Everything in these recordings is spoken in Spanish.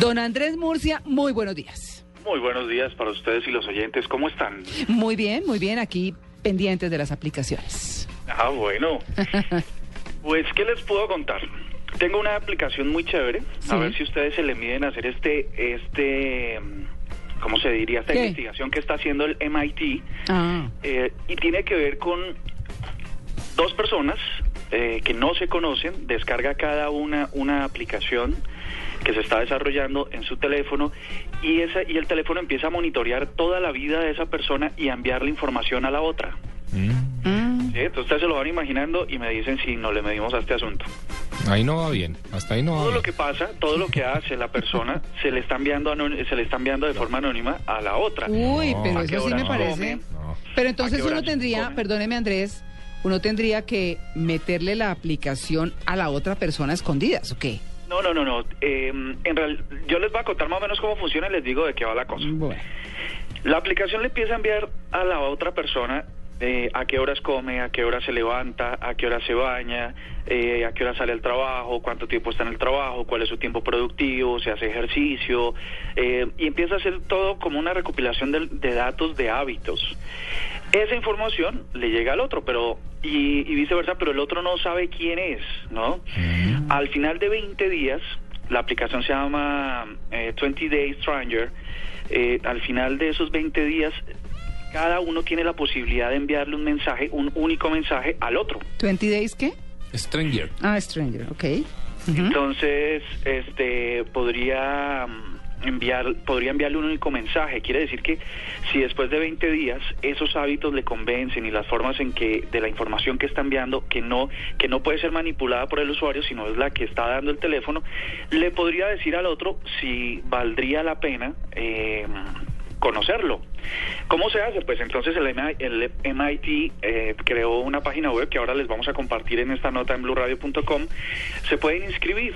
Don Andrés Murcia, muy buenos días. Muy buenos días para ustedes y los oyentes. ¿Cómo están? Muy bien, muy bien, aquí pendientes de las aplicaciones. Ah, bueno. Pues, ¿qué les puedo contar? Tengo una aplicación muy chévere. Sí. A ver si ustedes se le miden a hacer este, este, ¿cómo se diría? Esta ¿Qué? investigación que está haciendo el MIT. Ah, eh, y tiene que ver con dos personas eh, que no se conocen, descarga cada una una aplicación que se está desarrollando en su teléfono y esa y el teléfono empieza a monitorear toda la vida de esa persona y a enviarle información a la otra. mm, ¿sí? Entonces ustedes se lo van imaginando y me dicen si no le medimos a este asunto. Ahí no va bien, hasta ahí no va Todo bien. lo que pasa, todo lo que hace la persona se le está enviando anón- se le está enviando de forma anónima a la otra. uy, No. pero ¿A qué eso sí me parece. No. Pero entonces ¿A qué uno tendría, perdóneme Andrés, uno tendría que meterle la aplicación a la otra persona a escondidas, ¿o qué? No, no, no, no. Eh, en real, yo les voy a contar más o menos cómo funciona y les digo de qué va la cosa. Bueno. La aplicación le empieza a enviar a la otra persona eh, a qué horas come, a qué hora se levanta, a qué hora se baña, eh, a qué hora sale al trabajo, cuánto tiempo está en el trabajo, cuál es su tiempo productivo, si hace ejercicio, eh, y empieza a hacer todo como una recopilación de, de datos de hábitos. Esa información le llega al otro, pero y, y viceversa, pero el otro no sabe quién es, ¿no? Al final de 20 días, la aplicación se llama eh, 20 Days Stranger. eh, al final de esos 20 días, cada uno tiene la posibilidad de enviarle un mensaje, un único mensaje al otro. ¿20 days qué? Stranger. Ah, Stranger, ok. Entonces, este podría mm, enviar podría enviarle un único mensaje. Quiere decir que si después de 20 días esos hábitos le convencen y las formas en que de la información que está enviando que no que no puede ser manipulada por el usuario, sino es la que está dando el teléfono, le podría decir al otro si valdría la pena eh, conocerlo. ¿Cómo se hace? Pues entonces el, MI el MIT eh, creó una página web que ahora les vamos a compartir en esta nota en blueradio.com. Se pueden inscribir.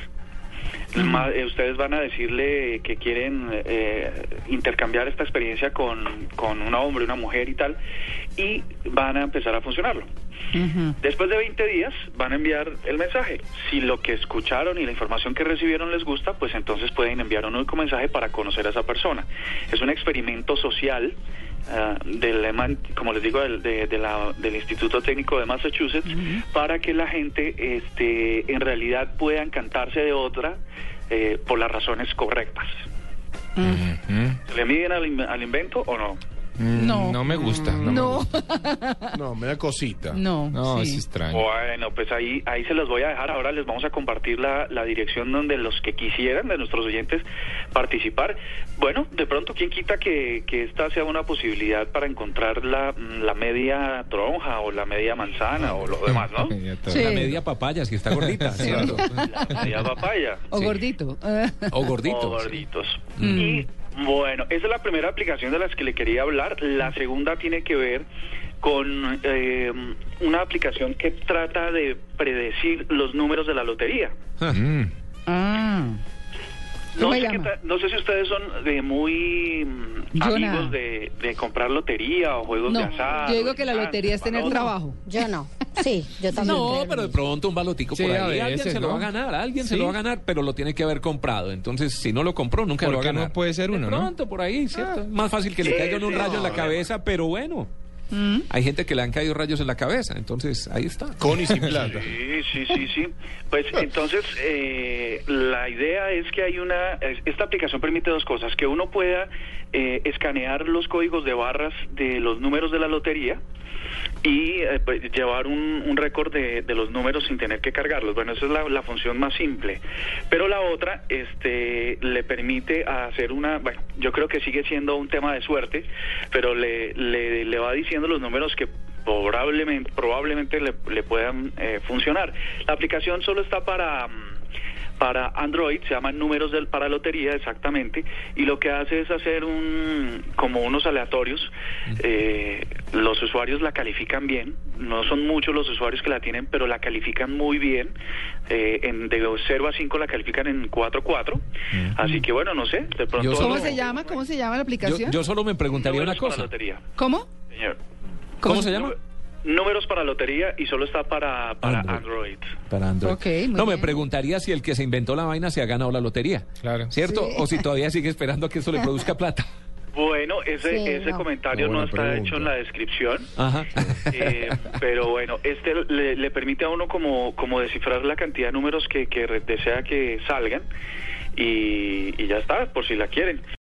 Eh, ustedes van a decirle que quieren eh, intercambiar esta experiencia con, con un hombre, una mujer y tal, y van a empezar a funcionarlo. Después de 20 días van a enviar el mensaje. Si lo que escucharon y la información que recibieron les gusta, pues entonces pueden enviar un único mensaje para conocer a esa persona. Es un experimento social ah, del, como les digo, del, de- de la- del Instituto Técnico de Massachusetts, para que la gente este, en realidad pueda encantarse de otra eh, por las razones correctas. Ujú. ¿Se le miden al invento o no? No. No me gusta. No. me No, gusta. No, me da cosita. no, No, es sí. extraño. Bueno, pues ahí, ahí se los voy a dejar. Ahora les vamos a compartir la, la dirección donde los que quisieran de nuestros oyentes participar. Bueno, de pronto, ¿quién quita que, que esta sea una posibilidad para encontrar la, la media tronja o la media manzana o lo demás, ¿no? Sí. La media papaya, si está gordita, ¿cierto? La media papaya. O Sí. gordito. O gordito. O gorditos. Mm. Y bueno, esa es la primera aplicación de las que le quería hablar. La segunda tiene que ver con eh, una aplicación que trata de predecir los números de la lotería. Mm. Ah. No ¿Cómo sé, ta- no sé si ustedes son de muy mm, Yo amigos de, de comprar lotería o juegos No, de azar. yo digo que la lotería es tener trabajo. Yo no. Sí, yo también. No, pero de pronto un balotico Sí, por ahí. alguien se lo va a ganar, alguien se lo va a ganar, pero lo tiene que haber comprado. Entonces, si no lo compró, nunca ¿Por lo va a qué no ganar. puede ser uno, De no? pronto, por ahí, ¿cierto? Más fácil que le Sí, caigan un rayo en la cabeza, pero bueno. Mm. Hay gente que le han caído rayos en la cabeza, entonces ahí está. Con y sin plata. Sí, sí, sí, sí. Pues entonces, eh, la idea es que hay una... es- Esta aplicación permite dos cosas. Que uno pueda eh, escanear los códigos de barras de los números de la lotería y eh, pues, llevar un, un récord de, de los números sin tener que cargarlos. Bueno, esa es la, la función más simple. Pero la otra este, le permite hacer una... Bueno, yo creo que sigue siendo un tema de suerte, pero le, le, le va diciendo los números que probablemente, probablemente le, le puedan eh, funcionar. La aplicación solo está para... para Android, se llaman números del, para lotería exactamente, y lo que hace es hacer un como unos aleatorios. Eh, los usuarios la califican bien, no son muchos los usuarios que la tienen, pero la califican muy bien. Eh, en, de 0 a 5 la califican en 4-4. Así que bueno, no sé, de pronto... Yo solo- ¿Cómo se llama? ¿Cómo se llama la aplicación? yo solo me preguntaría una cosa. lotería, ¿Cómo? ¿Cómo se llama? Números para lotería y solo está para, para Android. Android. Para Android. Ok, muy no, me preguntaría si el que se inventó la vaina se ha ganado la lotería. Claro. ¿Cierto? Sí. O si todavía sigue esperando a que eso le produzca plata. Bueno, ese, Sí, ese no. comentario no está pregunta. hecho en la descripción. Ajá. Eh, pero bueno, este le, le permite a uno como, como descifrar la cantidad de números que, que desea que salgan y, y ya está, por si la quieren.